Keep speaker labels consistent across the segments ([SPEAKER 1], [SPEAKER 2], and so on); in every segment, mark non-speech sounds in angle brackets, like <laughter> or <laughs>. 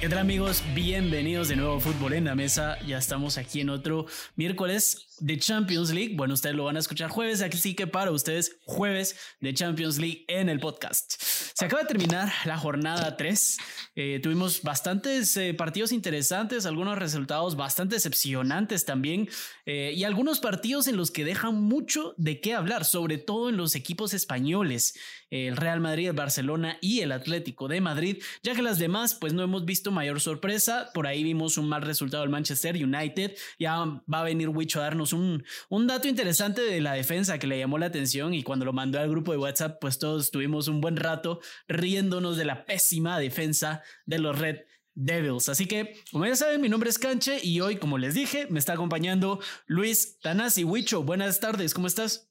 [SPEAKER 1] ¿Qué tal amigos? Bienvenidos de nuevo a Fútbol en la Mesa. Ya estamos aquí en otro miércoles de Champions League. Bueno, ustedes lo van a escuchar jueves, aquí sí que para ustedes jueves de Champions League en el podcast. Se acaba de terminar la jornada 3. Eh, tuvimos bastantes eh, partidos interesantes, algunos resultados bastante decepcionantes también eh, y algunos partidos en los que dejan mucho de qué hablar, sobre todo en los equipos españoles, el Real Madrid, el Barcelona y el Atlético de Madrid, ya que las demás pues no hemos visto mayor sorpresa. Por ahí vimos un mal resultado del Manchester United. Ya va a venir Wicho a darnos un, un dato interesante de la defensa que le llamó la atención y cuando lo mandó al grupo de WhatsApp, pues todos tuvimos un buen rato riéndonos de la pésima defensa de los Red Devils. Así que, como ya saben, mi nombre es Canche y hoy, como les dije, me está acompañando Luis Tanasi. Wicho, buenas tardes, ¿cómo estás?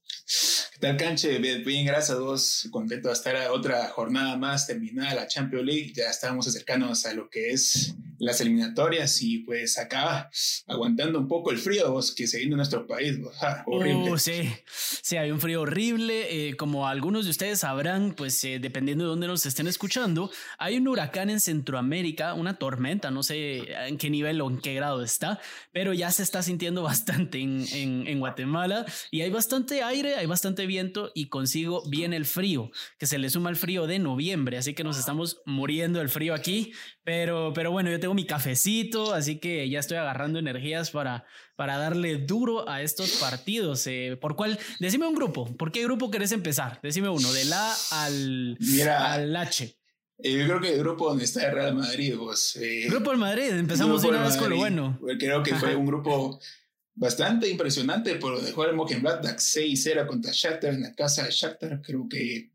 [SPEAKER 2] ¿Qué tal, Canche? Bien, gracias a vos. Contento de estar a otra jornada más terminada la Champions League. Ya estamos acercándonos a lo que es las eliminatorias y pues acá aguantando un poco el frío que se viene en nuestro país. horrible.
[SPEAKER 1] Uh, sí, sí, hay un frío horrible. Eh, como algunos de ustedes sabrán, pues eh, dependiendo de dónde nos estén escuchando, hay un huracán en Centroamérica, una tormenta, no sé en qué nivel o en qué grado está, pero ya se está sintiendo <laughs> bastante en, en, en Guatemala y hay bastante aire, hay bastante viento y consigo bien el frío, que se le suma el frío de noviembre, así que nos estamos muriendo del frío aquí, pero, pero bueno, yo tengo mi cafecito, así que ya estoy agarrando energías para, para darle duro a estos partidos. Eh, ¿Por cuál? Decime un grupo. ¿Por qué grupo querés empezar? Decime uno, del A al, al H.
[SPEAKER 2] Eh, yo creo que el grupo donde está el Real Madrid, vos.
[SPEAKER 1] Eh, grupo del Madrid, empezamos de una vez con lo bueno.
[SPEAKER 2] Creo que fue un grupo bastante impresionante por donde juega el Mönchengladbach 6-0 contra Shakhtar en la casa de Shakhtar. Creo que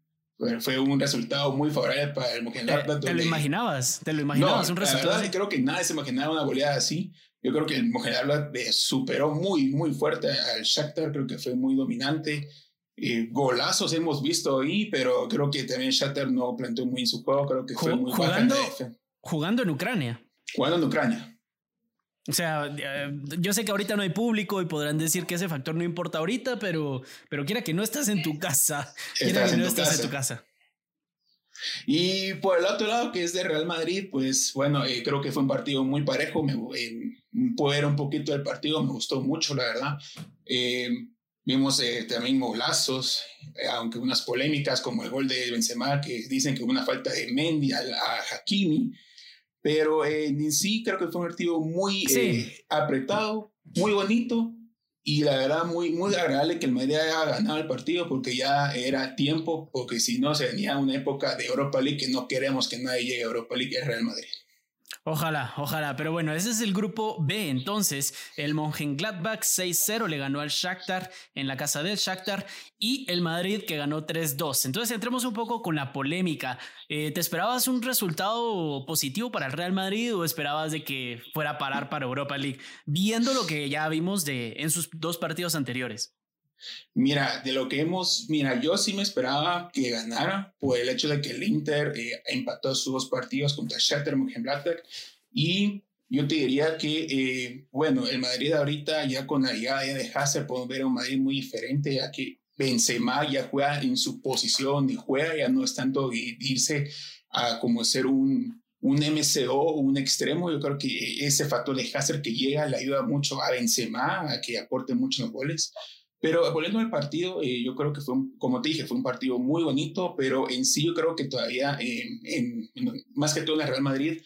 [SPEAKER 2] fue un resultado muy favorable para el Mönchengladbach.
[SPEAKER 1] ¿Te, lo imaginabas? ¿Te lo imaginabas?
[SPEAKER 2] un resultado la verdad, creo que nadie se imaginaba una goleada así. Yo creo que el Mönchengladbach superó muy, muy fuerte al Shakhtar. Creo que fue muy dominante. Eh, golazos hemos visto ahí, pero creo que también Shakhtar no planteó muy en su juego. Creo que fue muy
[SPEAKER 1] jugando, jugando en Ucrania.
[SPEAKER 2] Jugando en Ucrania.
[SPEAKER 1] O sea, eh, yo sé que ahorita no hay público y podrán decir que ese factor no importa ahorita, pero, pero quiera que no estás en tu casa. Quiera que no estás en tu casa.
[SPEAKER 2] Y por el otro lado, que es de Real Madrid, pues bueno, eh, creo que fue un partido muy parejo. Me eh, ver un poquito del partido, me gustó mucho, la verdad. vimos también golazos, aunque unas polémicas como el gol de Benzema, que dicen que hubo una falta de Mendy a, a Hakimi. Pero en sí creo que fue un partido muy eh, apretado, muy bonito y la verdad muy, muy agradable que el Madrid haya ganado el partido porque ya era tiempo, porque si no se venía una época de Europa League que no queremos que nadie llegue a Europa League, es Real Madrid.
[SPEAKER 1] Ojalá, ojalá, pero bueno, ese es el grupo B. Entonces, el Mönchengladbach 6-0 le ganó al Shakhtar en la casa del Shakhtar y el Madrid que ganó 3-2. Entonces, entremos un poco con la polémica. Eh, ¿Te esperabas un resultado positivo para el Real Madrid o esperabas de que fuera a parar para Europa League, viendo lo que ya vimos de en sus dos partidos anteriores?
[SPEAKER 2] Mira, de lo que hemos, mira, yo sí me esperaba que ganara por el hecho de que el Inter eh, empató sus dos partidos contra Shakhtar Mönchengladbach y yo te diría que, eh, bueno, el Madrid ahorita ya con la llegada de Hazard podemos ver un Madrid muy diferente, ya que Benzema ya juega en su posición y juega, ya no es tanto irse a como ser un, un MCO un extremo. Yo creo que ese factor de Hazard que llega le ayuda mucho a Benzema a que aporte muchos goles. Pero volviendo al partido, eh, yo creo que fue, como te dije, fue un partido muy bonito, pero en sí yo creo que todavía, en, más que todo en el Real Madrid,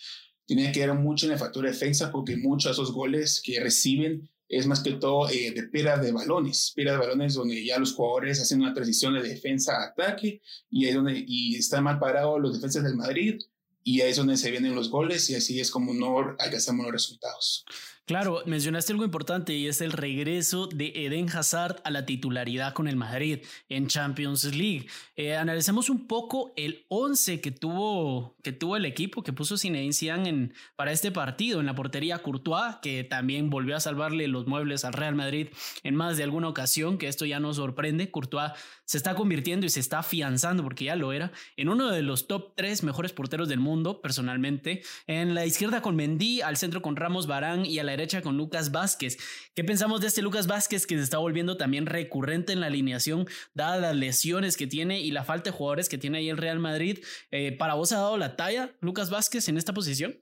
[SPEAKER 2] tiene que ver mucho en el factor de defensa, porque muchos de esos goles que reciben es más que todo eh, de pera de balones, pera de balones donde ya los jugadores hacen una transición de defensa a ataque y, ahí donde, y están mal parados los defensas del Madrid y ahí es donde se vienen los goles y así es como no alcanzamos los resultados.
[SPEAKER 1] Claro, mencionaste algo importante y es el regreso de Eden Hazard a la titularidad con el Madrid en Champions League. Eh, analicemos un poco el 11 que tuvo, que tuvo el equipo que puso Zinedine Zidane en, para este partido. En la portería Courtois, que también volvió a salvarle los muebles al Real Madrid en más de alguna ocasión, que esto ya nos sorprende. Courtois se está convirtiendo y se está afianzando, porque ya lo era, en uno de los top 3 mejores porteros del mundo, personalmente. En la izquierda con Mendy, al centro con Ramos Barán y a la derecha con Lucas Vázquez. ¿Qué pensamos de este Lucas Vázquez que se está volviendo también recurrente en la alineación, dadas las lesiones que tiene y la falta de jugadores que tiene ahí el Real Madrid? Eh, ¿Para vos ha dado la talla Lucas Vázquez en esta posición?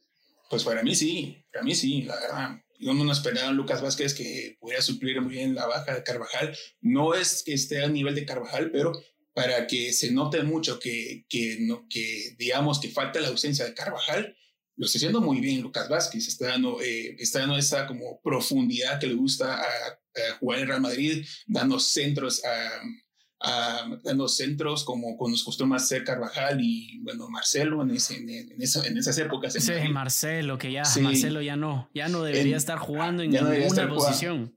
[SPEAKER 2] Pues para mí sí, para mí sí, la verdad. Yo no esperaba a Lucas Vázquez que pudiera suplir muy bien la baja de Carvajal. No es que esté al nivel de Carvajal, pero para que se note mucho que, que, no, que digamos que falta la ausencia de Carvajal, lo está haciendo muy bien Lucas Vázquez, está dando, eh, está dando esa como profundidad que le gusta a, jugar en Real Madrid, dando centros a, dando centros como, con nos costó más ser Carvajal y bueno Marcelo en, ese, en, esa, en esas épocas.
[SPEAKER 1] Sí, Marcelo, que ya Marcelo ya no, ya no debería estar jugando en ninguna posición.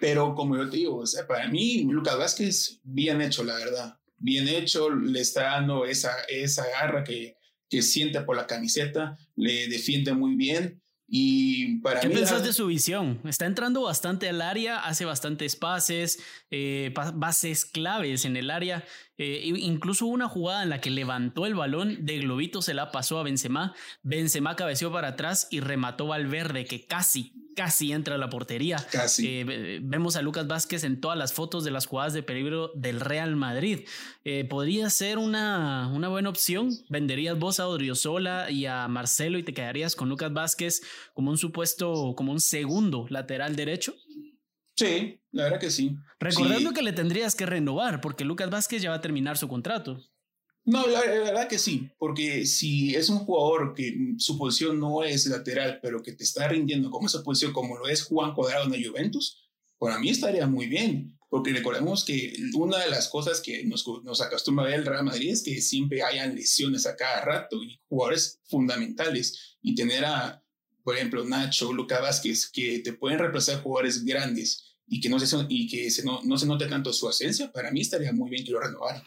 [SPEAKER 2] Pero como yo te digo, o sea, para mí Lucas Vázquez bien hecho, la verdad bien hecho, le está dando esa, esa garra que, que siente por la camiseta, le defiende muy bien. Y para
[SPEAKER 1] ¿Qué piensas de su visión? Está entrando bastante al área, hace bastantes pases, eh, bases claves en el área. Eh, incluso una jugada en la que levantó el balón de globito, se la pasó a Benzema. Benzema cabeció para atrás y remató Valverde, que casi, casi entra a la portería.
[SPEAKER 2] Casi.
[SPEAKER 1] Eh, vemos a Lucas Vázquez en todas las fotos de las jugadas de peligro del Real Madrid. Eh, podría ser una, una buena opción. Venderías vos a Odriozola y a Marcelo y te quedarías con Lucas Vázquez como un supuesto, como un segundo lateral derecho.
[SPEAKER 2] Sí, la verdad que sí.
[SPEAKER 1] Recordando que le tendrías que renovar porque Lucas Vázquez ya va a terminar su contrato.
[SPEAKER 2] No, la, verdad que sí, porque si es un jugador que su posición no es lateral, pero que te está rindiendo como esa posición, como lo es Juan Cuadrado en la Juventus, para mí estaría muy bien, porque recordemos que una de las cosas que nos, nos acostumbra a ver el Real Madrid es que siempre hayan lesiones a cada rato y jugadores fundamentales, y tener a, por ejemplo, Nacho, Lucas Vázquez, que te pueden reemplazar jugadores grandes y que no se, y que se, no, no se note tanto su ausencia, para mí estaría muy bien que lo renovaran.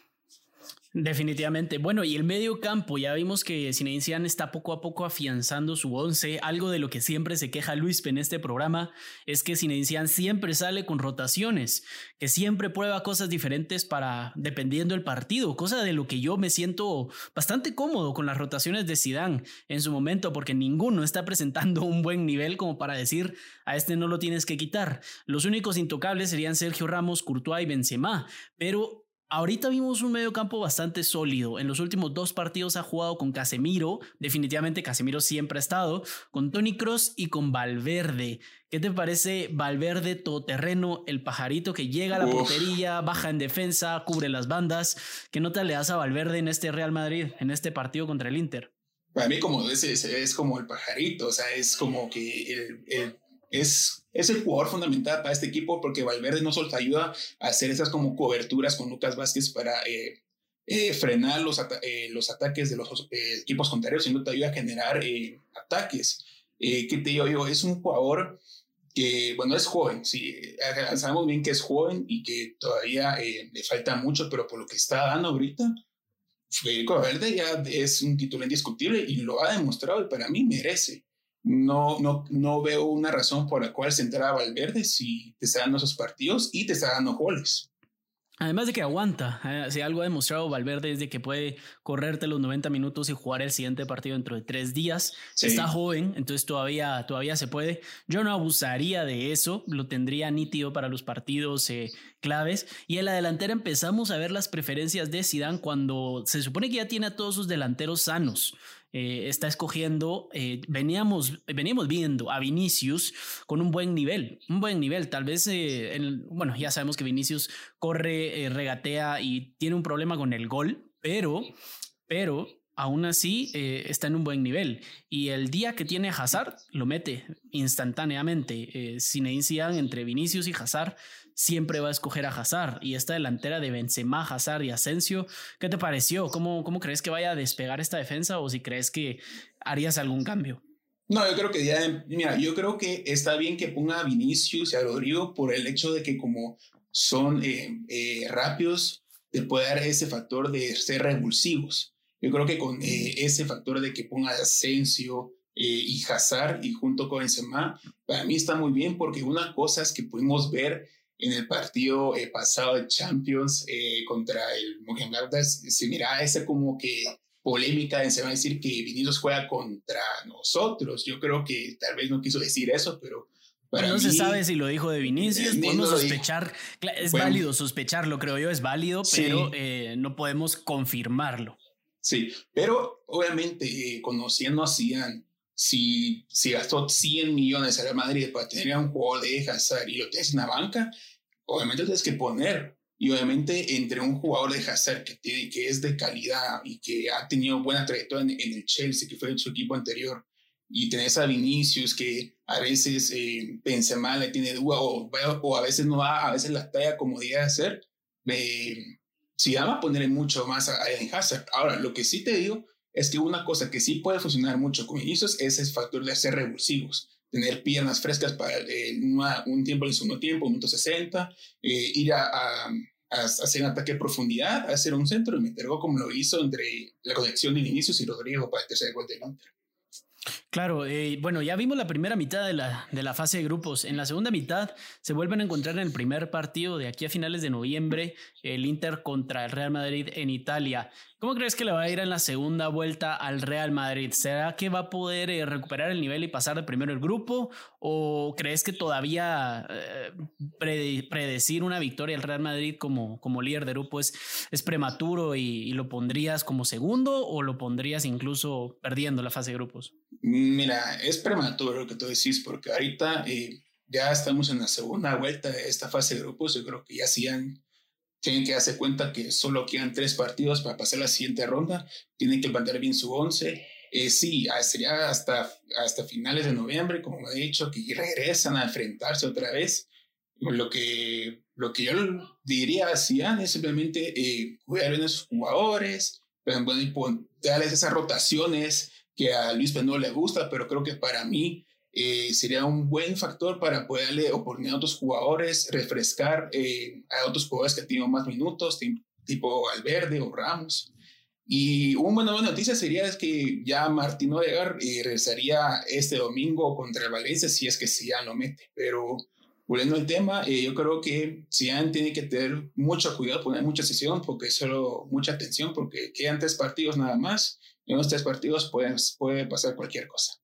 [SPEAKER 1] Definitivamente. Bueno, y el medio campo, ya vimos que Zinedine está poco a poco afianzando su once. Algo de lo que siempre se queja Luis en este programa es que Zinedine siempre sale con rotaciones, que siempre prueba cosas diferentes para dependiendo el partido, cosa de lo que yo me siento bastante cómodo con las rotaciones de Zidane en su momento, porque ninguno está presentando un buen nivel como para decir a este no lo tienes que quitar. Los únicos intocables serían Sergio Ramos, Courtois y Benzema, pero Ahorita vimos un medio campo bastante sólido. En los últimos dos partidos ha jugado con Casemiro. Definitivamente Casemiro siempre ha estado. Con Tony Cross y con Valverde. ¿Qué te parece Valverde todoterreno, el pajarito que llega a la portería, baja en defensa, cubre las bandas? ¿Qué nota le das a Valverde en este Real Madrid, en este partido contra el Inter?
[SPEAKER 2] Para mí como es, es, como el pajarito, o sea, es como que el es, es el jugador fundamental para este equipo porque Valverde no solo te ayuda a hacer esas como coberturas con Lucas Vázquez para eh, eh, frenar los, eh, los ataques de los equipos contrarios, sino te ayuda a generar ataques. ¿Qué te digo? Es un jugador que, bueno, es joven, sí, sabemos bien que es joven y que todavía le falta mucho, pero por lo que está dando ahorita, Federico Valverde ya es un título indiscutible y lo ha demostrado y para mí merece no, no, no veo una razón por la cual se entraba Valverde si te está dando esos partidos y te está dando goles.
[SPEAKER 1] Además de que aguanta, eh, si algo ha demostrado Valverde es de que puede correrte los 90 minutos y jugar el siguiente partido dentro de tres días. Está joven, entonces todavía, todavía se puede. Yo no abusaría de eso, lo tendría nítido para los partidos eh, claves. Y en la delantera empezamos a ver las preferencias de Zidane cuando se supone que ya tiene a todos sus delanteros sanos. Eh, está escogiendo, eh, veníamos, veníamos viendo a Vinicius con un buen nivel, un buen nivel, tal vez, eh, bueno, ya sabemos que Vinicius corre, regatea y tiene un problema con el gol, pero, pero aún así está en un buen nivel. Y el día que tiene Hazard, lo mete instantáneamente. sin Zinedine entre Vinicius y Hazard siempre va a escoger a Hazard y esta delantera de Benzema, Hazard y Asensio, ¿qué te pareció? ¿Cómo, cómo crees que vaya a despegar esta defensa o si crees que harías algún cambio?
[SPEAKER 2] No, yo creo que mira, yo creo que está bien que ponga a Vinicius y a Rodrigo por el hecho de que como son eh, eh, rápidos, te puede dar ese factor de ser revulsivos. Yo creo que con eh, ese factor de que ponga Asensio y Hazard y junto con Benzema, para mí está muy bien porque una cosa es que pudimos ver en el partido eh, pasado de Champions eh, contra el Mönchengladbach se mira esa como que polémica se va a decir que Vinicius juega contra nosotros. Yo creo que tal vez no quiso decir eso, pero
[SPEAKER 1] para no se sabe si lo dijo de Vinicius, podemos sospechar, es válido sospecharlo, creo yo, es válido, pero eh, no podemos confirmarlo.
[SPEAKER 2] Sí, pero obviamente conociendo a Cian, si, si gastó 100 millones a Real Madrid para tener a un jugador de Hazard y lo tienes en la banca, obviamente tienes que poner. Y obviamente entre un jugador de Hazard que, tiene, que es de calidad y que ha tenido buena trayectoria en, el Chelsea, que fue su equipo anterior, y tenés a Vinicius que a veces eh, mal le tiene duda o, o, a veces no va, a veces la talla como debe hacer, eh, si va a poner mucho más a, Hazard. Ahora, lo que sí te digo es que una cosa que sí puede funcionar mucho con Vinicius es el factor de hacer revulsivos tener piernas frescas para eh, un tiempo el segundo tiempo, minuto 60, eh, ir a, a, hacer un ataque de profundidad, hacer un centro y meter gol como lo hizo entre la conexión de Vinicius y Rodrigo para el tercer gol de Londres.
[SPEAKER 1] Claro, eh, bueno, ya vimos la primera mitad de la, de la fase de grupos. En la segunda mitad se vuelven a encontrar en el primer partido de aquí a finales de noviembre, el Inter contra el Real Madrid en Italia. ¿Cómo crees que le va a ir en la segunda vuelta al Real Madrid? ¿Será que va a poder eh, recuperar el nivel y pasar de primero el grupo? ¿O crees que todavía eh, predecir una victoria al Real Madrid como, como líder de grupo es, prematuro y, lo pondrías como segundo o lo pondrías incluso perdiendo la fase de grupos?
[SPEAKER 2] Mira, es prematuro lo que tú decís porque ahorita eh, ya estamos en la segunda vuelta de esta fase de grupos. Yo creo que ya sí han tienen que darse cuenta que solo quedan tres partidos para pasar la siguiente ronda, tienen que plantear bien su once. Eh, sí, ah, sería hasta, hasta finales de noviembre, como he dicho, que regresan a enfrentarse otra vez. Lo que, lo que yo diría hacían es simplemente eh, cuidar bien a sus jugadores, darles esas rotaciones que a Luis Penú le gusta, pero creo que para mí eh, sería un buen factor para poderle oportunidad a otros jugadores, refrescar eh, a otros jugadores que tienen más minutos, tipo Alverde o Ramos. Y una buena noticia sería es que ya Martín Odegar eh, regresaría este domingo contra el Valencia si es que Sian lo mete. Pero volviendo al tema, yo creo que Sian tiene que tener mucho cuidado, poner mucha sesión, porque solo mucha atención, porque quedan tres partidos nada más. Y en los tres partidos puede pasar cualquier cosa.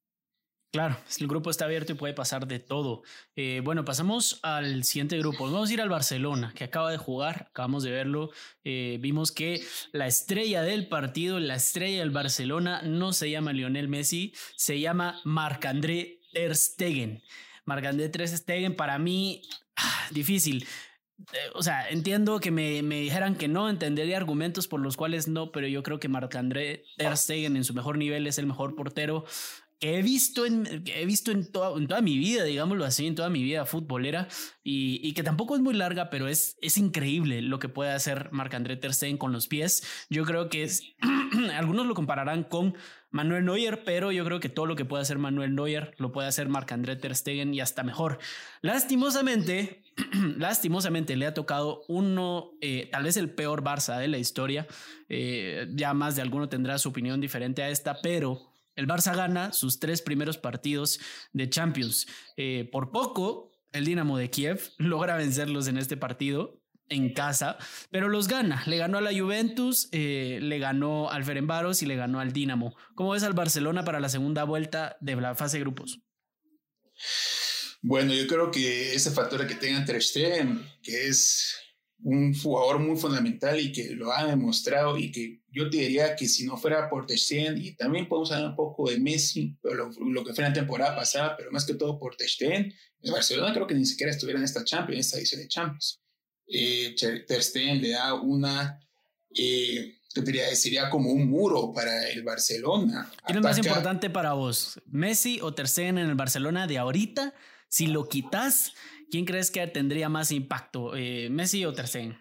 [SPEAKER 1] Claro, el grupo está abierto y puede pasar de todo. Eh, bueno, pasamos al siguiente grupo. Vamos a ir al Barcelona, que acaba de jugar, acabamos de verlo. Eh, vimos que la estrella del partido, la estrella del Barcelona, no se llama Lionel Messi, se llama Marc-André Ter Stegen. Marc-André Ter Stegen, para mí, ah, difícil. Eh, o sea, entiendo que me, me, dijeran que no, entendería argumentos por los cuales no, pero yo creo que Marc-André Ter Stegen en su mejor nivel es el mejor portero que he visto en, he visto en, toda, en toda mi vida, digámoslo así, en toda mi vida futbolera, y, y que tampoco es muy larga, pero es, es increíble lo que puede hacer Marc-André Ter Stegen con los pies. Yo creo que es, <clears throat> algunos lo compararán con Manuel Neuer, pero yo creo que todo lo que puede hacer Manuel Neuer lo puede hacer Marc-André Ter Stegen y hasta mejor. Lastimosamente, <clears throat> lastimosamente le ha tocado uno, eh, tal vez el peor Barça de la historia. Eh, ya más de alguno tendrá su opinión diferente a esta, pero el Barça gana sus tres primeros partidos de Champions. Eh, por poco, el Dinamo de Kiev <laughs> logra vencerlos en este partido en casa, pero los gana. Le ganó a la Juventus, eh, le ganó al Ferenbaros y le ganó al Dinamo. ¿Cómo ves al Barcelona para la segunda vuelta de la fase de grupos?
[SPEAKER 2] Bueno, yo creo que ese factor que tengan Ter Stegen, que es un jugador muy fundamental y que lo ha demostrado y que yo te diría que si no fuera por Testen y también podemos hablar un poco de Messi, pero lo, que fue la temporada pasada, pero más que todo por Testen, el Barcelona creo que ni siquiera estuviera en esta Champions, en esta edición de Champions. Eh, Ter Stegen le da una, eh, te diría, sería como un muro para el Barcelona.
[SPEAKER 1] ¿Qué es más importante para vos? ¿Messi o Ter Stegen en el Barcelona de ahorita? Si lo quitas, ¿quién crees que tendría más impacto, eh, Messi o Ter Stegen?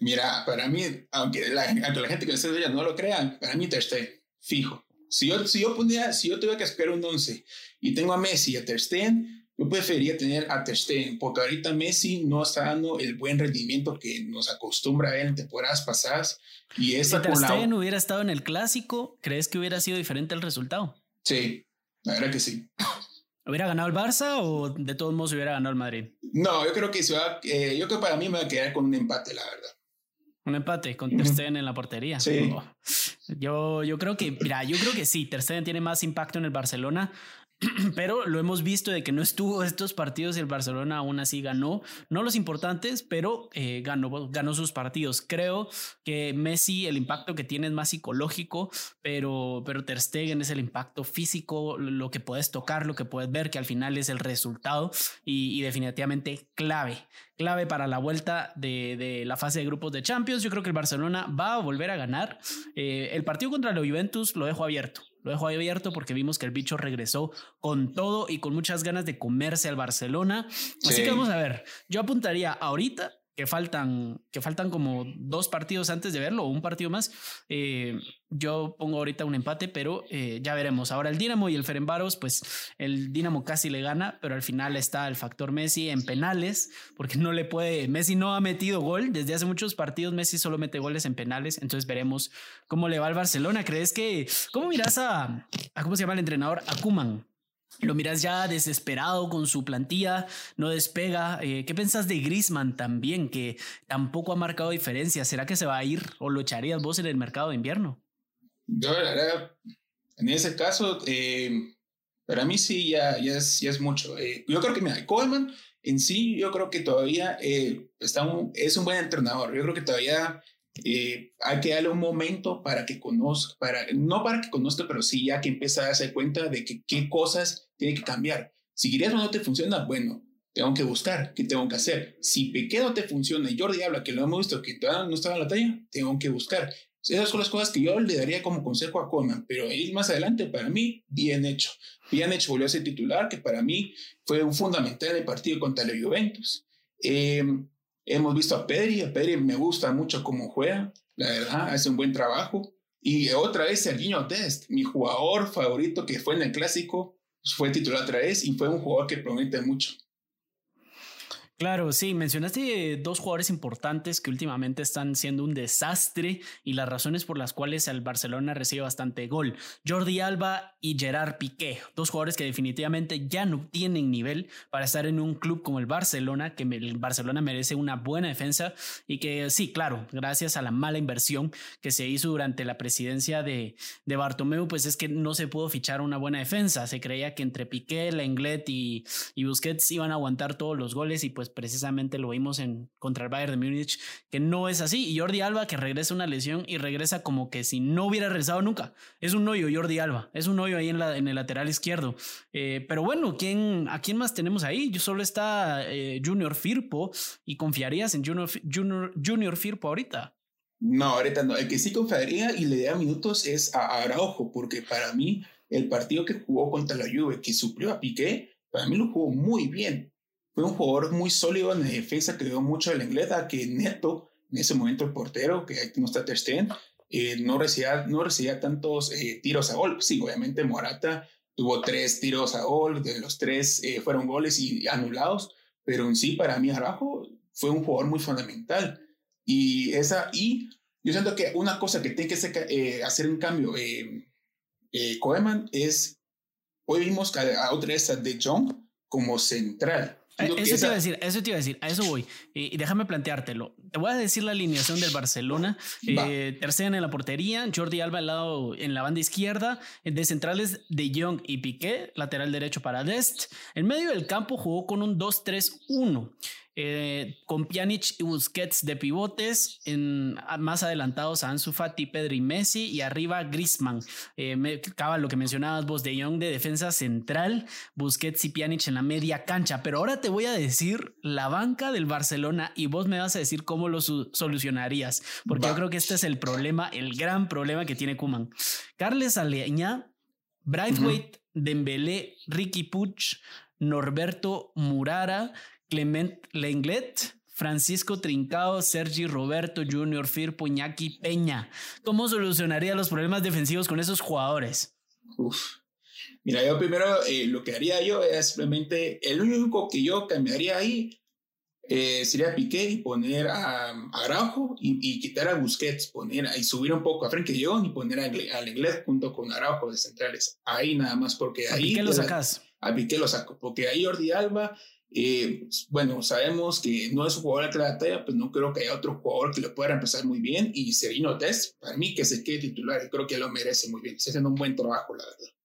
[SPEAKER 2] Mira, para mí, aunque la, la gente que esté no lo crean, para mí Ter Stegen, fijo. Si yo, si yo ponía, si yo tuviera que esperar un 11 y tengo a Messi y a Ter Stegen, yo preferiría tener a Ter Stegen, porque ahorita Messi no está dando el buen rendimiento que nos acostumbra a él en temporadas pasadas. Y
[SPEAKER 1] si Ter Stegen hubiera estado en el clásico, ¿crees que hubiera sido diferente el resultado?
[SPEAKER 2] Sí, la verdad que sí.
[SPEAKER 1] ¿Hubiera ganado el Barça o de todos modos hubiera ganado el Madrid?
[SPEAKER 2] No, yo creo que se va, eh, yo creo que para mí me va a quedar con un empate, la verdad.
[SPEAKER 1] Un empate con Ter Stegen en la portería.
[SPEAKER 2] Sí.
[SPEAKER 1] Yo, yo creo que, mira, yo creo que sí, Ter Stegen tiene más impacto en el Barcelona. <clears throat> pero lo hemos visto de que no estuvo estos partidos el Barcelona aún así ganó, no los importantes, pero eh, ganó, ganó sus partidos. Creo que Messi, el impacto que tiene es más psicológico, pero, pero Ter Stegen es el impacto físico, lo que puedes tocar, lo que puedes ver, que al final es el resultado y, definitivamente clave, clave para la vuelta de, de, la fase de grupos de Champions. Yo creo que el Barcelona va a volver a ganar. Eh, el partido contra la Juventus lo dejo abierto. Lo dejo abierto porque vimos que el bicho regresó con todo y con muchas ganas de comerse al Barcelona. Así que vamos a ver. Yo apuntaría ahorita que faltan, que faltan como dos partidos antes de verlo un partido más. Eh, yo pongo ahorita un empate, pero eh, ya veremos. Ahora el Dinamo y el Ferenbaros, pues el Dinamo casi le gana, pero al final está el factor Messi en penales, porque no le puede, Messi no ha metido gol desde hace muchos partidos, Messi solo mete goles en penales, entonces veremos cómo le va al Barcelona. ¿Crees que, cómo miras a, a cómo se llama el entrenador? A Kuman. Lo miras ya desesperado con su plantilla, no despega. Eh, ¿Qué pensás de Grisman también, que tampoco ha marcado diferencia? ¿Será que se va a ir o lo echarías vos en el mercado de invierno?
[SPEAKER 2] Yo, la verdad, en ese caso, eh, para mí sí ya, ya, es, ya es mucho. Eh, yo creo que, mira, Coleman en sí, yo creo que todavía está es un buen entrenador. Yo creo que todavía eh, hay que darle un momento para que conozca, para, no para que conozca, pero sí ya que empiece a darse cuenta de que qué cosas tiene que cambiar. Si Griezmann no te funciona, bueno, tengo que buscar, ¿qué tengo que hacer? Si Piqué no te funciona y Jordi habla que lo hemos visto, que todavía no estaba en la talla, tengo que buscar. Esas son las cosas que yo le daría como consejo a Coleman, pero ir más adelante, para mí, bien hecho. Bien hecho, volvió a ser titular, que para mí fue un fundamental en el partido contra la Juventus. Eh, Hemos visto a Pedri, a Pedri me gusta mucho cómo juega, la verdad, hace un buen trabajo. Y otra vez Serginho Test, mi jugador favorito que fue en el clásico, fue titular otra vez y fue un jugador que promete mucho.
[SPEAKER 1] Claro, sí, mencionaste dos jugadores importantes que últimamente están siendo un desastre y las razones por las cuales el Barcelona recibe bastante gol. Jordi Alba y Gerard Piqué, dos jugadores que definitivamente ya no tienen nivel para estar en un club como el Barcelona, que el Barcelona merece una buena defensa y que sí, claro, gracias a la mala inversión que se hizo durante la presidencia de, de Bartomeu, pues es que no se pudo fichar una buena defensa. Se creía que entre Piqué, Lenglet y, y Busquets iban a aguantar todos los goles y pues pues, precisamente lo vimos en contra el Bayern de Múnich, que no es así. Y Jordi Alba que regresa una lesión y regresa como que si no hubiera regresado nunca. Es un hoyo Jordi Alba, es un hoyo ahí en, la, en el lateral izquierdo. Eh, pero bueno, ¿quién, ¿a quién más tenemos ahí? Yo solo está eh, Junior Firpo y confiarías en Junior, Junior, Junior Firpo ahorita.
[SPEAKER 2] No, ahorita no. El que sí confiaría y le da minutos es a Araujo, porque para mí el partido que jugó contra la Juve, que suplió a Piqué, para mí lo jugó muy bien fue un jugador muy sólido en defensa, que dio mucho el inglés, a que Neto, en ese momento el portero, que no está Ter eh, no, recibía, no recibía tantos eh, tiros a gol. Sí, obviamente Morata tuvo tres tiros a gol, de los tres eh, fueron goles y anulados, pero en sí para mí Arajo fue un jugador muy fundamental. Y, esa, y yo siento que una cosa que tiene que hacer un cambio eh, Koeman es, hoy vimos a, otra vez a De Jong como central.
[SPEAKER 1] Eh, eso te iba a decir, eso te iba a decir, a eso voy. Y, déjame planteártelo. Te voy a decir la alineación del Barcelona. Eh, tercera en la portería, Jordi Alba al lado en la banda izquierda, de centrales de Jong y Piqué, lateral derecho para Dest. En medio del campo jugó con un 2-3-1. Eh, con Pjanic y Busquets de pivotes, en, más adelantados a Ansu Fati, Pedri Messi y arriba Griezmann. Eh, me, lo que mencionabas vos de Young de defensa central, Busquets y Pjanic en la media cancha. Pero ahora te voy a decir la banca del Barcelona y vos me vas a decir cómo lo solucionarías, porque yo creo que este es el problema, el gran problema que tiene Kuman. Carles Aleña, Brightweight, Dembélé, Ricky Puch, Norberto Murara, Clement Lenglet, Francisco Trincao, Sergi Roberto, Junior Firpo, Iñaki Peña. ¿Cómo solucionaría los problemas defensivos con esos jugadores?
[SPEAKER 2] Uf. Mira, yo primero eh, lo que haría yo es simplemente, el único que yo cambiaría ahí eh, sería Piqué y poner a, Araujo y, quitar a Busquets, poner y subir un poco a Frenkie Jong y poner al inglés junto con Araujo de centrales. Ahí nada más, porque ahí.
[SPEAKER 1] ¿A Piqué lo sacas?
[SPEAKER 2] A Piqué lo saco, porque ahí Jordi Alba eh, bueno, sabemos que no es un jugador de la talla, pues no creo que haya otro jugador que lo pueda empezar muy bien. Y Serino Test, para mí, que se quede titular, creo que lo merece muy bien. Está haciendo un buen trabajo, la verdad.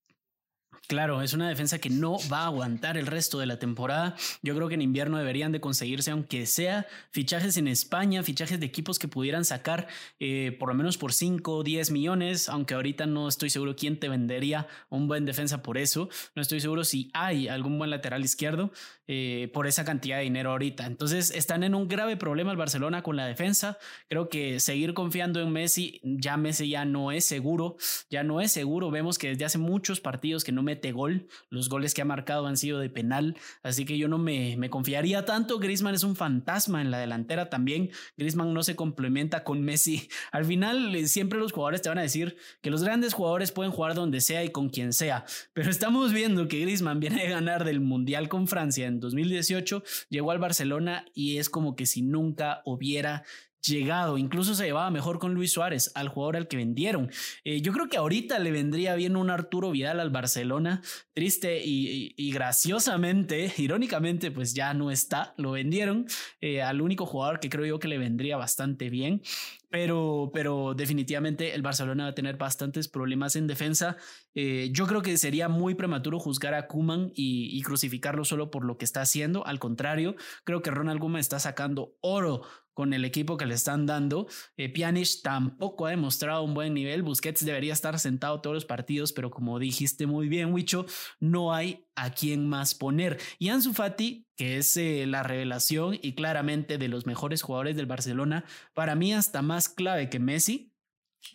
[SPEAKER 1] Claro, es una defensa que no va a aguantar el resto de la temporada. Yo creo que en invierno deberían de conseguirse, aunque sea fichajes en España, fichajes de equipos que pudieran sacar eh, por lo menos por 5 o 10 millones, aunque ahorita no estoy seguro quién te vendería un buen defensa por eso. No estoy seguro si hay algún buen lateral izquierdo eh, por esa cantidad de dinero ahorita. Entonces están en un grave problema el Barcelona con la defensa. Creo que seguir confiando en Messi, ya Messi ya no es seguro, ya no es seguro. Vemos que desde hace muchos partidos que no mete gol. Los goles que ha marcado han sido de penal, así que yo no me, me confiaría tanto. Griezmann es un fantasma en la delantera también. Griezmann no se complementa con Messi. <laughs> Al final, eh, siempre los jugadores te van a decir que los grandes jugadores pueden jugar donde sea y con quien sea, pero estamos viendo que Griezmann viene a ganar del Mundial con Francia en 2018, llegó al Barcelona y es como que si nunca hubiera llegado, incluso se llevaba mejor con Luis Suárez, al jugador al que vendieron. Eh, yo creo que ahorita le vendría bien un Arturo Vidal al Barcelona, triste y, graciosamente, <laughs> irónicamente, pues ya no está, lo vendieron eh, al único jugador que creo yo que le vendría bastante bien. Pero, pero definitivamente el Barcelona va a tener bastantes problemas en defensa. Eh, yo creo que sería muy prematuro juzgar a Kuman y, y, crucificarlo solo por lo que está haciendo. Al contrario, creo que Ronald Koeman está sacando oro con el equipo que le están dando. Eh, Pjanic tampoco ha demostrado un buen nivel. Busquets debería estar sentado todos los partidos, pero como dijiste muy bien, Wicho, no hay a quién más poner. Y Ansu Fati, que es eh, la revelación y claramente de los mejores jugadores del Barcelona, para mí hasta más clave que Messi.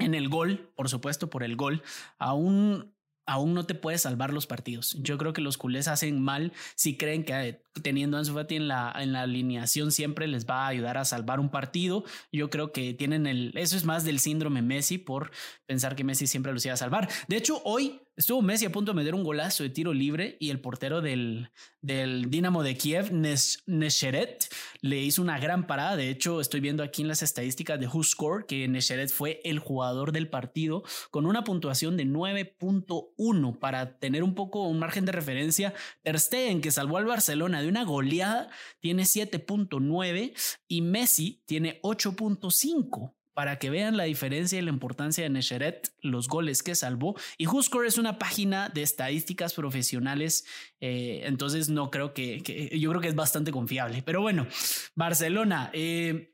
[SPEAKER 1] En el gol, por supuesto, por el gol, aún aún no te puedes salvar los partidos. Yo creo que los culés hacen mal si creen que teniendo a Ansu Fati en la, en la alineación siempre les va a ayudar a salvar un partido. Yo creo que tienen el... Eso es más del síndrome Messi por pensar que Messi siempre los iba a salvar. De hecho, hoy Estuvo Messi a punto de meter un golazo de tiro libre y el portero del, del Dinamo de Kiev, Nesheret, le hizo una gran parada. De hecho, estoy viendo aquí en las estadísticas de WhoScore que Nesheret fue el jugador del partido con una puntuación de 9.1 para tener un poco un margen de referencia. Ter Stegen, que salvó al Barcelona una goleada, tiene 7.9 y Messi tiene 8.5 para que vean la diferencia y la importancia de Nesheret, los goles que salvó. Y WhoScore es una página de estadísticas profesionales, eh, entonces no creo que, yo creo que es bastante confiable. Pero bueno, Barcelona, eh,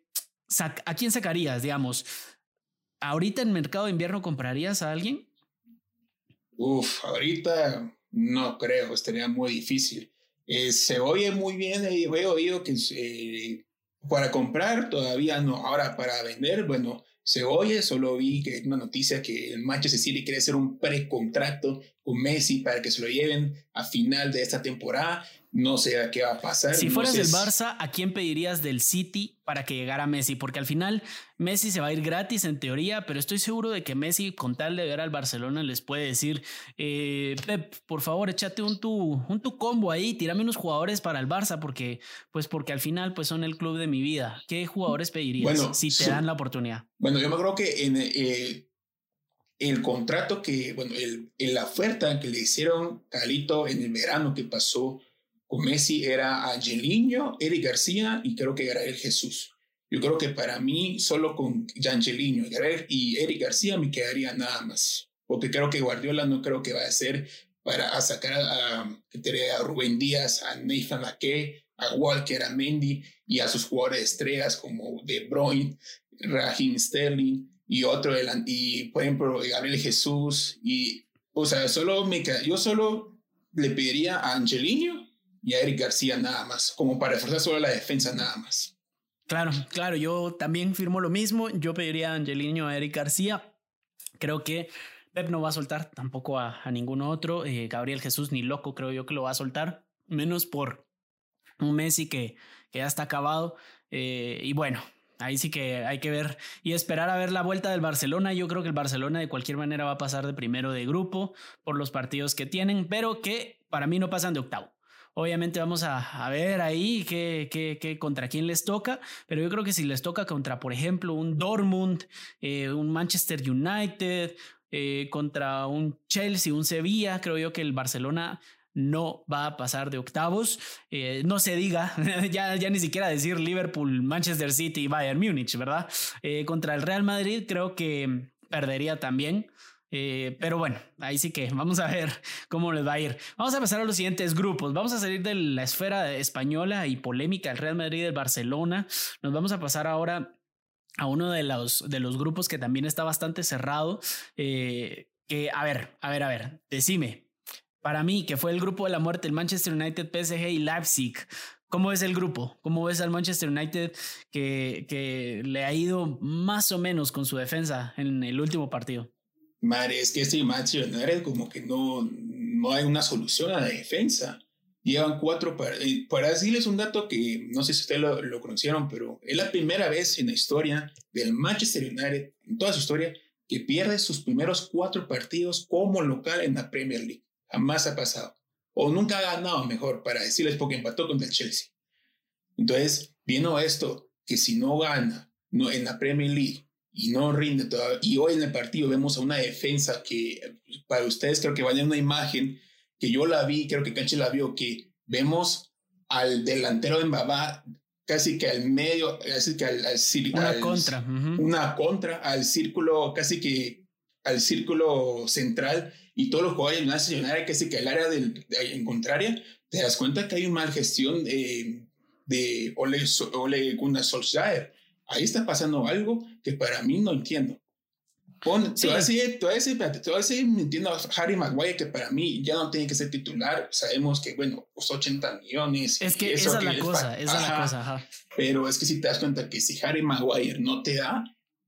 [SPEAKER 1] ¿a quién sacarías, digamos? ¿Ahorita en mercado de invierno comprarías a alguien?
[SPEAKER 2] Uf, ahorita no creo, estaría muy difícil. Eh, se oye muy bien, he oído que para comprar todavía no. Ahora para vender, bueno, se oye, solo vi que una noticia que el Manchester City quiere hacer un precontrato con Messi para que se lo lleven a final de esta temporada. No sé qué va a pasar.
[SPEAKER 1] Si fueras del Barça, ¿a quién pedirías del City para que llegara Messi? Porque al final Messi se va a ir gratis en teoría, pero estoy seguro de que Messi, con tal de ver al Barcelona, les puede decir, eh, Pep, por favor, échate un tu, un tu combo ahí, tírame unos jugadores para el Barça, porque, pues porque al final pues son el club de mi vida. ¿Qué jugadores pedirías si te dan la oportunidad?
[SPEAKER 2] Bueno, yo me creo que en eh, el contrato que, bueno, el, la oferta que le hicieron Calito en el verano que pasó con Messi era Angelino, Eric García y creo que era el Jesús. Yo creo que para mí, solo con Angelino y Eric García me quedaría nada más. Porque creo que Guardiola no creo que va a ser para sacar a, a, Rubén Díaz, a Nathan Ake, a Walker, a Mendy y a sus jugadores estrellas como De Bruyne, Raheem Sterling y otro, y por ejemplo Gabriel Jesús. Y, o sea, solo me, yo solo le pediría a Angelino y a Eric García nada más, como para reforzar solo la defensa nada más.
[SPEAKER 1] Claro, claro, yo también firmo lo mismo. Yo pediría a Angelino a Eric García. Creo que Pep no va a soltar tampoco a, a ningún otro. Eh, Gabriel Jesús ni loco creo yo que lo va a soltar, menos por un Messi que, que ya está acabado. Eh, y bueno, ahí sí que hay que ver y esperar a ver la vuelta del Barcelona. Yo creo que el Barcelona de cualquier manera va a pasar de primero de grupo por los partidos que tienen, pero que para mí no pasan de octavo. Obviamente vamos a, ver ahí qué, qué, contra quién les toca, pero yo creo que si les toca contra, por ejemplo, un Dortmund, eh, un Manchester United, eh, contra un Chelsea, un Sevilla, creo yo que el Barcelona no va a pasar de octavos. Eh, no se diga, <laughs> ya, ni siquiera decir Liverpool, Manchester City y Bayern Múnich, ¿verdad? contra el Real Madrid creo que perdería también. Eh, pero bueno, ahí sí que vamos a ver <laughs> cómo les va a ir. Vamos a pasar a los siguientes grupos. Vamos a salir de la esfera española y polémica del Real Madrid y Barcelona. Nos vamos a pasar ahora a uno de los, de los grupos que también está bastante cerrado. Eh, que, a ver, a ver, a ver, decime. Para mí, que fue el grupo de la muerte, el Manchester United, PSG y Leipzig. ¿Cómo ves el grupo? ¿Cómo ves al Manchester United que, le ha ido más o menos con su defensa en el último partido?
[SPEAKER 2] Madre, es que este Manchester United como que no, no hay una solución a la defensa. Llevan cuatro, eh, para, decirles un dato que no sé si ustedes lo, lo, conocieron, pero es la primera vez en la historia del Manchester United, en toda su historia, que pierde sus primeros cuatro partidos como local en la Premier League. Jamás ha pasado o nunca ha ganado mejor, para decirles, porque empató contra el Chelsea. Entonces, viendo esto, que si no gana no, en la Premier League y no rinde todavía, y hoy en el partido vemos a una defensa que para ustedes creo que vaya una imagen que yo la vi, creo que Canche la vio, que vemos al delantero de Mbaba casi que al medio, casi que al,
[SPEAKER 1] una contra,
[SPEAKER 2] una contra al círculo, casi que al círculo central y todos los jugadores nacionales que sí que el área del, en contraria, te das cuenta que hay una mal gestión de, de Ole, Ole Gunnar Solskjaer. Ahí está pasando algo que para mí no entiendo. Pon, sí. te, voy a decir, te, voy a decir, te voy a decir, entiendo a Harry Maguire que para mí ya no tiene que ser titular. Sabemos que, bueno, costó 80 millones.
[SPEAKER 1] Es que esa es la cosa, esa es la cosa. Ajá.
[SPEAKER 2] Pero es que si te das cuenta que si Harry Maguire no te da,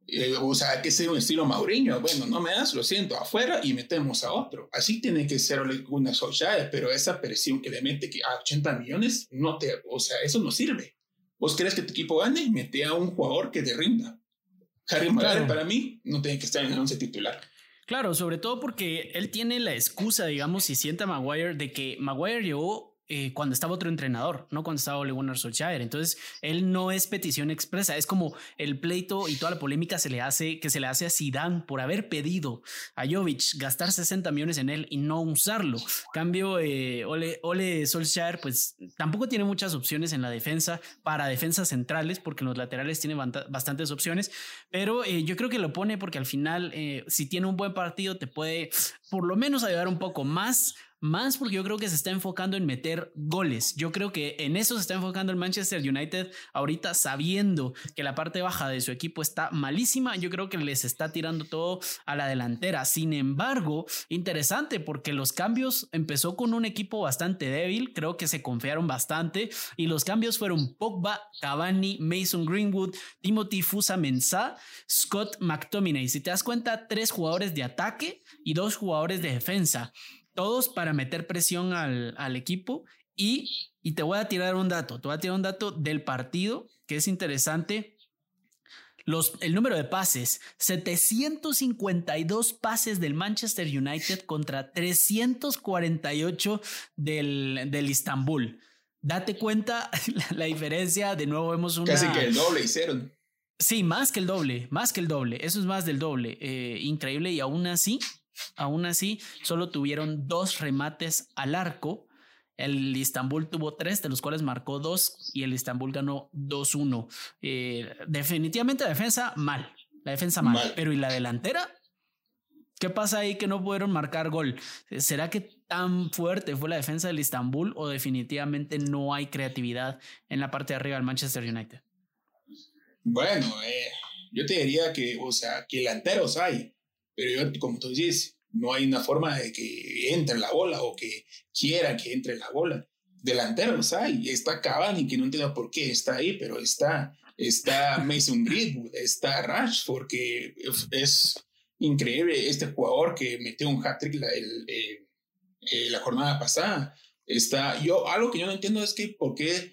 [SPEAKER 2] eh, o sea, que sea un estilo Mauriño. Bueno, no me das, lo siento, afuera y metemos a otro. Así tiene que ser una Solskjaer, pero esa presión que le mete que a 80 millones, no te, o sea, eso no sirve. ¿Vos crees que tu equipo gane? Mete a un jugador que te rinda. Harry Maguire para mí no tiene que estar en el once titular.
[SPEAKER 1] Claro, sobre todo porque él tiene la excusa, digamos, si sienta Maguire, de que Maguire llegó eh, cuando estaba otro entrenador, no cuando estaba Ole Gunnar Solskjaer. Entonces, él no es petición expresa, es como el pleito y toda la polémica se le hace, que se le hace a Zidane por haber pedido a Jovic gastar 60 millones en él y no usarlo. Cambio, eh, Ole, Ole Solskjaer, pues tampoco tiene muchas opciones en la defensa para defensas centrales, porque en los laterales tiene bastantes opciones, pero eh, yo creo que lo pone porque al final, si tiene un buen partido, te puede por lo menos ayudar un poco más más porque yo creo que se está enfocando en meter goles. Yo creo que en eso se está enfocando el Manchester United ahorita sabiendo que la parte baja de su equipo está malísima. Yo creo que les está tirando todo a la delantera. Sin embargo, interesante porque los cambios empezó con un equipo bastante débil. Creo que se confiaron bastante y los cambios fueron Pogba, Cavani, Mason Greenwood, Timothy Fusa Mensah, Scott McTominay. Si te das cuenta, tres jugadores de ataque y dos jugadores de defensa todos para meter presión al, al equipo y, y, te voy a tirar un dato, te voy a tirar un dato del partido que es interesante. Los, el número de pases, 752 pases del Manchester United contra 348 del, del Istanbul. Date cuenta <laughs> la, la, diferencia, de nuevo vemos una...
[SPEAKER 2] Casi que el doble hicieron.
[SPEAKER 1] Sí, más que el doble, más que el doble, eso es más del doble, eh, increíble y aún así Aún así, solo tuvieron dos remates al arco. El Istanbul tuvo tres, de los cuales marcó dos y el Istanbul ganó 2-1. Eh, definitivamente la defensa mal, la defensa mal. Pero ¿y la delantera? ¿Qué pasa ahí que no pudieron marcar gol? ¿Será que tan fuerte fue la defensa del Istanbul o definitivamente no hay creatividad en la parte de arriba del Manchester United?
[SPEAKER 2] Bueno, eh, yo te diría que, o sea, que delanteros hay, pero yo, como tú dices, no hay una forma de que entre la bola o que quiera que entre la bola. Delanteros hay, está Cavani, que no entiendo por qué está ahí, pero está, está Mason Greenwood, está Rashford, que es increíble este jugador que metió un hat-trick la, eh, la jornada pasada. Está, yo, algo que yo no entiendo es que por qué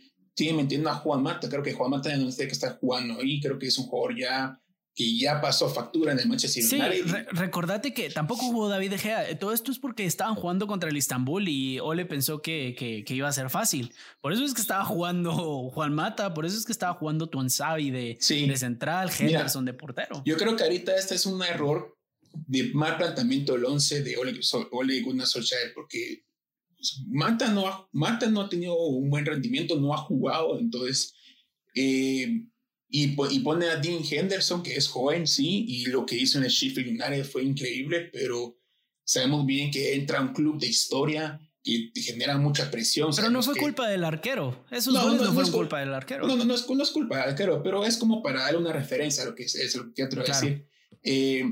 [SPEAKER 2] me metiendo a Juan Mata. Creo que Juan Mata no está que está jugando ahí. Creo que es un jugador ya que ya pasó factura en el Manchester
[SPEAKER 1] United. Sí, recordate que tampoco jugó David De Gea. Todo esto es porque estaban jugando contra el Istanbul y Ole pensó que, que, iba a ser fácil. Por eso es que estaba jugando Juan Mata, por eso es que estaba jugando Tuanzabi de, de central, Henderson de portero.
[SPEAKER 2] Yo creo que ahorita este es un error de mal planteamiento del 11 de Ole, Ole Gunnar Solskjaer, porque Mata no, ha, Mata no ha tenido un buen rendimiento, no ha jugado, entonces... Eh, y, y, pone a Dean Henderson, que es joven, sí, y lo que hizo en el Sheffield United fue increíble, pero sabemos bien que entra a un club de historia que genera mucha presión.
[SPEAKER 1] Pero no fue culpa del arquero. Esos no, goles no, fueron culpa del arquero.
[SPEAKER 2] No, no, no es, no es culpa del arquero, pero es como para darle una referencia a lo que es, es lo que quiero decir. Eh,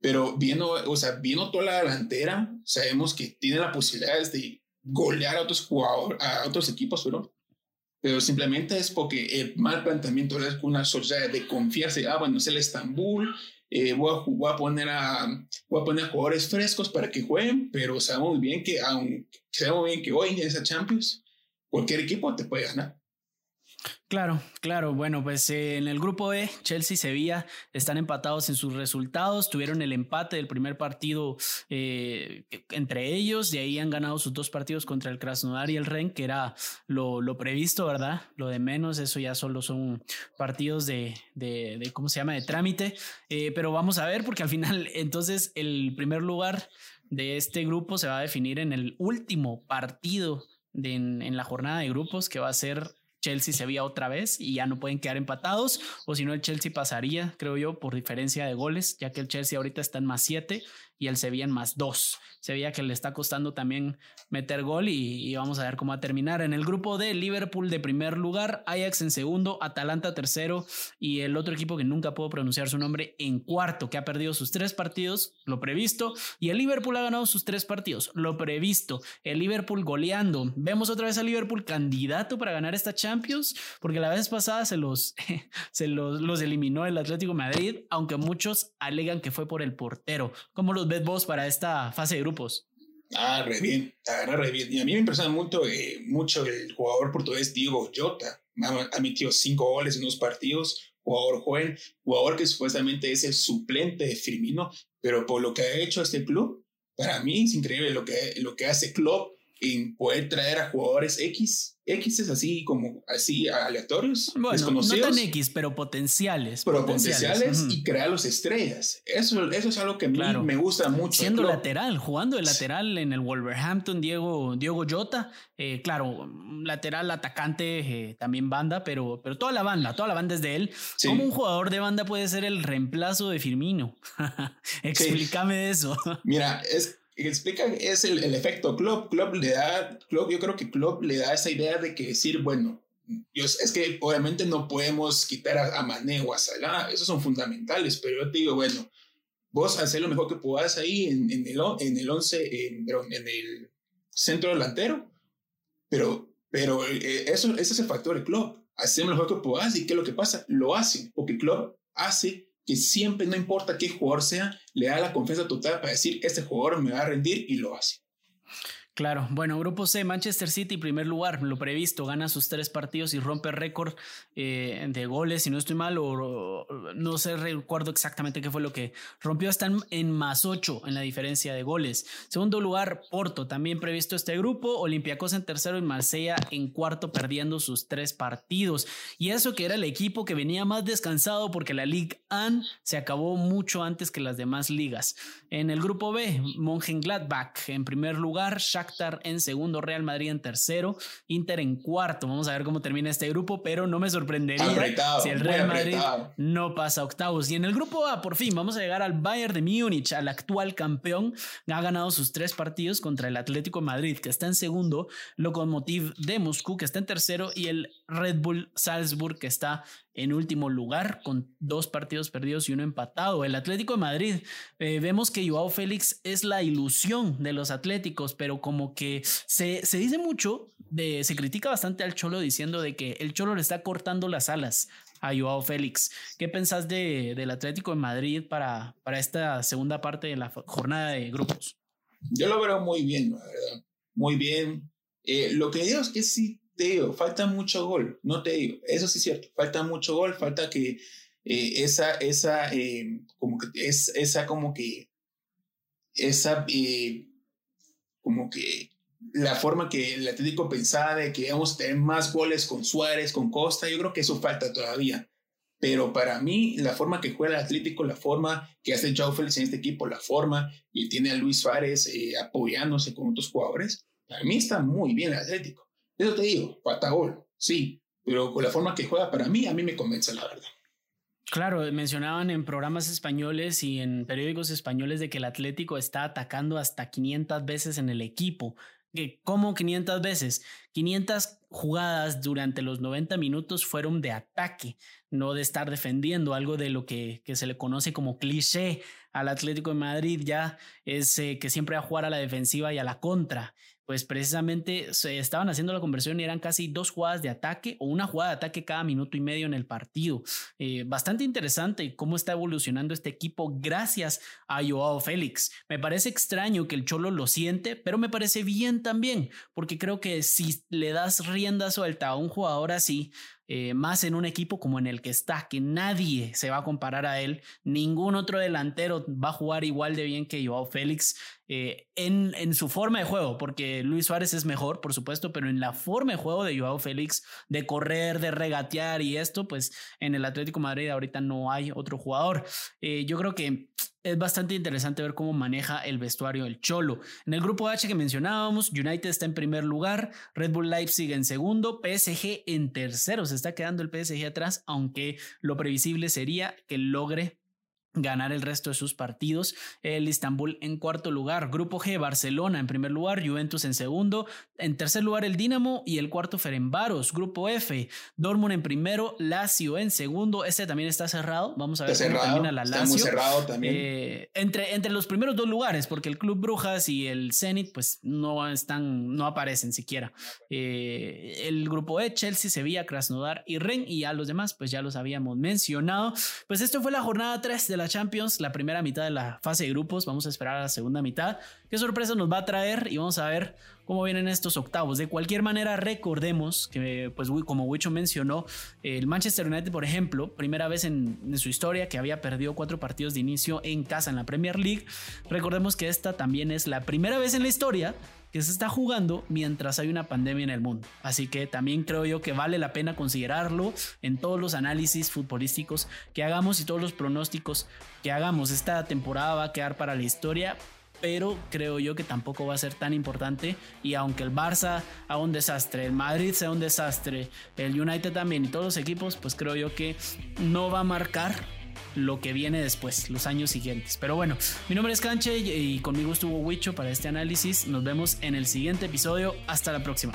[SPEAKER 2] pero viendo, o sea, viendo toda la delantera, sabemos que tiene la posibilidad de golear a otros jugadores, a otros equipos, pero, pero simplemente es porque el mal planteamiento es una sociedad de confiarse, ah, bueno, es el Estambul, eh, voy, a, voy, a, poner a, voy a poner jugadores frescos para que jueguen, pero sabemos bien que, aunque sabemos bien que hoy en esa Champions, cualquier equipo te puede ganar.
[SPEAKER 1] Claro, claro. Bueno, pues eh, en el grupo E, Chelsea y Sevilla están empatados en sus resultados. Tuvieron el empate del primer partido eh, entre ellos. De ahí han ganado sus dos partidos contra el Krasnodar y el Ren, que era lo, previsto, ¿verdad? Lo de menos, eso ya solo son partidos de, de, de ¿cómo se llama? De trámite. Eh, pero vamos a ver, porque al final, <laughs> entonces, el primer lugar de este grupo se va a definir en el último partido de, en la jornada de grupos, que va a ser Chelsea se veía otra vez y ya no pueden quedar empatados, o si no, el Chelsea pasaría, creo yo, por diferencia de goles, ya que el Chelsea ahorita está en más 7 y el Sevilla en más 2. Sevilla que le está costando también meter gol y, vamos a ver cómo va a terminar. En el grupo de Liverpool de primer lugar, Ajax en segundo, Atalanta tercero y el otro equipo que nunca puedo pronunciar su nombre en cuarto, que ha perdido sus tres partidos, lo previsto, y el Liverpool ha ganado sus tres partidos, lo previsto. El Liverpool goleando. Vemos otra vez al Liverpool candidato para ganar esta Champions, porque la vez pasada se los, <laughs> se los, los eliminó el Atlético Madrid, aunque muchos alegan que fue por el portero. ¿Cómo los ves vos para esta fase de grupos?
[SPEAKER 2] Ah, re bien, la re bien. Y a mí me impresiona mucho, eh, mucho el jugador portugués Diego Jota. Ha, metido cinco goles en dos partidos, jugador joven, jugador que supuestamente es el suplente de Firmino, pero por lo que ha hecho este club, para mí es increíble lo que, lo que hace Klopp en poder traer a jugadores X X es así como así aleatorios,
[SPEAKER 1] bueno, No tan X, pero potenciales.
[SPEAKER 2] Pero potenciales, y crear los estrellas. Eso, eso es algo que a mí me gusta mucho.
[SPEAKER 1] Siendo lateral, jugando de lateral en el Wolverhampton, Diego, Diego Jota. Eh, claro, lateral, atacante, eh, también banda, pero, pero toda la banda, toda la banda es de él. ¿Cómo un jugador de banda puede ser el reemplazo de Firmino? <laughs> Explícame eso.
[SPEAKER 2] Mira, es explica es el, el, efecto Klopp. Klopp le da, Klopp, yo creo que Klopp le da esa idea de que decir, bueno, yo, es que obviamente no podemos quitar a, a Mané o a Salah, esos son fundamentales, pero yo te digo, bueno, vos haces lo mejor que puedas ahí en, en el, en el once, en, en el centro delantero, pero, pero eh, eso, ese es el factor de Klopp. Hacemos lo mejor que puedas y ¿qué es lo que pasa? Lo hacen, porque Klopp hace que siempre, no importa qué jugador sea, le da la confianza total para decir, este jugador me va a rendir y lo hace.
[SPEAKER 1] Claro, bueno, grupo C, Manchester City, primer lugar, lo previsto, gana sus tres partidos y rompe récord eh, de goles, si no estoy mal, o, no sé, recuerdo exactamente qué fue lo que rompió, están en más ocho en la diferencia de goles. Segundo lugar, Porto, también previsto este grupo, Olympiacos en tercero y Marsella en cuarto, perdiendo sus tres partidos. Y eso que era el equipo que venía más descansado porque la Ligue 1 se acabó mucho antes que las demás ligas. En el grupo B, Mönchengladbach en primer lugar, en segundo, Real Madrid en tercero, Inter en cuarto. Vamos a ver cómo termina este grupo, pero no me sorprendería si el Real Madrid no pasa octavos. Y en el grupo A, por fin, vamos a llegar al Bayern de Múnich, al actual campeón. Ha ganado sus tres partidos contra el Atlético de Madrid, que está en segundo, Lokomotiv de Moscú, que está en tercero, y el Red Bull Salzburg, que está en último lugar con dos partidos perdidos y uno empatado. El Atlético de Madrid, eh, vemos que Joao Félix es la ilusión de los Atléticos, pero como que se, se dice mucho, se critica bastante al Cholo diciendo de que el Cholo le está cortando las alas a Joao Félix. ¿Qué pensás de, del Atlético de Madrid para, para esta segunda parte de la jornada de grupos?
[SPEAKER 2] Yo lo veo muy bien, la verdad. Muy bien. Eh, lo que digo es que sí te digo, falta mucho gol, no te digo, eso sí es cierto, falta mucho gol, falta que eh, esa, esa, eh, como que, es, esa como que, esa, eh, como que la forma que el Atlético pensaba de que vamos a tener más goles con Suárez, con Costa, yo creo que eso falta todavía. Pero para mí, la forma que juega el Atlético, la forma que hace Joe Félix en este equipo, la forma y tiene a Luis Suárez apoyándose con otros jugadores, para mí está muy bien el Atlético. Eso te digo, falta gol, sí, pero con la forma que juega para mí, a mí me convence la verdad.
[SPEAKER 1] Claro, mencionaban en programas españoles y en periódicos españoles de que el Atlético está atacando hasta 500 veces en el equipo. ¿Cómo 500 veces? 500 jugadas durante los 90 minutos fueron de ataque, no de estar defendiendo, algo de lo que, que se le conoce como cliché al Atlético de Madrid ya es eh, que siempre va a jugar a la defensiva y a la contra pues precisamente se estaban haciendo la conversión y eran casi dos jugadas de ataque o una jugada de ataque cada minuto y medio en el partido. Eh, bastante interesante cómo está evolucionando este equipo gracias a Joao Félix. Me parece extraño que el Cholo lo siente, pero me parece bien también, porque creo que si le das rienda suelta a un jugador así, eh, más en un equipo como en el que está, que nadie se va a comparar a él, ningún otro delantero va a jugar igual de bien que Joao Félix eh, en, en, su forma de juego, porque Luis Suárez es mejor, por supuesto, pero en la forma de juego de Joao Félix, de correr, de regatear y esto, pues en el Atlético Madrid ahorita no hay otro jugador. Eh, yo creo que es bastante interesante ver cómo maneja el vestuario el Cholo. En el grupo H que mencionábamos, United está en primer lugar, Red Bull Leipzig en segundo, PSG en tercero. Se está quedando el PSG atrás, aunque lo previsible sería que logre ganar el resto de sus partidos. El Istanbul en cuarto lugar, Grupo G, Barcelona en primer lugar, Juventus en segundo, en tercer lugar el Dinamo y el cuarto Ferenbaros. Grupo F, Dortmund en primero, Lazio en segundo. Este también está cerrado. Vamos a ver
[SPEAKER 2] cómo termina la Lazio. Está muy cerrado también.
[SPEAKER 1] Eh, entre, entre los primeros dos lugares, porque el Club Brujas y el Zenit pues no están, no aparecen siquiera. Eh, el grupo E, Chelsea, Sevilla, Krasnodar y Ren y a los demás pues ya los habíamos mencionado. Pues esto fue la jornada 3 de la Champions, la primera mitad de la fase de grupos. Vamos a esperar a la segunda mitad. ¿Qué sorpresa nos va a traer? Y vamos a ver cómo vienen estos octavos. De cualquier manera, recordemos que, pues, como Wicho mencionó, el Manchester United, por ejemplo, primera vez en, en, su historia que había perdido cuatro partidos de inicio en casa en la Premier League. Recordemos que esta también es la primera vez en la historia que se está jugando mientras hay una pandemia en el mundo. Así que también creo yo que vale la pena considerarlo en todos los análisis futbolísticos que hagamos y todos los pronósticos que hagamos. Esta temporada va a quedar para la historia, pero creo yo que tampoco va a ser tan importante. Y aunque el Barça haga un desastre, el Madrid sea un desastre, el United también y todos los equipos, pues creo yo que no va a marcar lo que viene después, los años siguientes. Pero bueno, mi nombre es Canche y conmigo estuvo Wicho para este análisis. Nos vemos en el siguiente episodio. Hasta la próxima.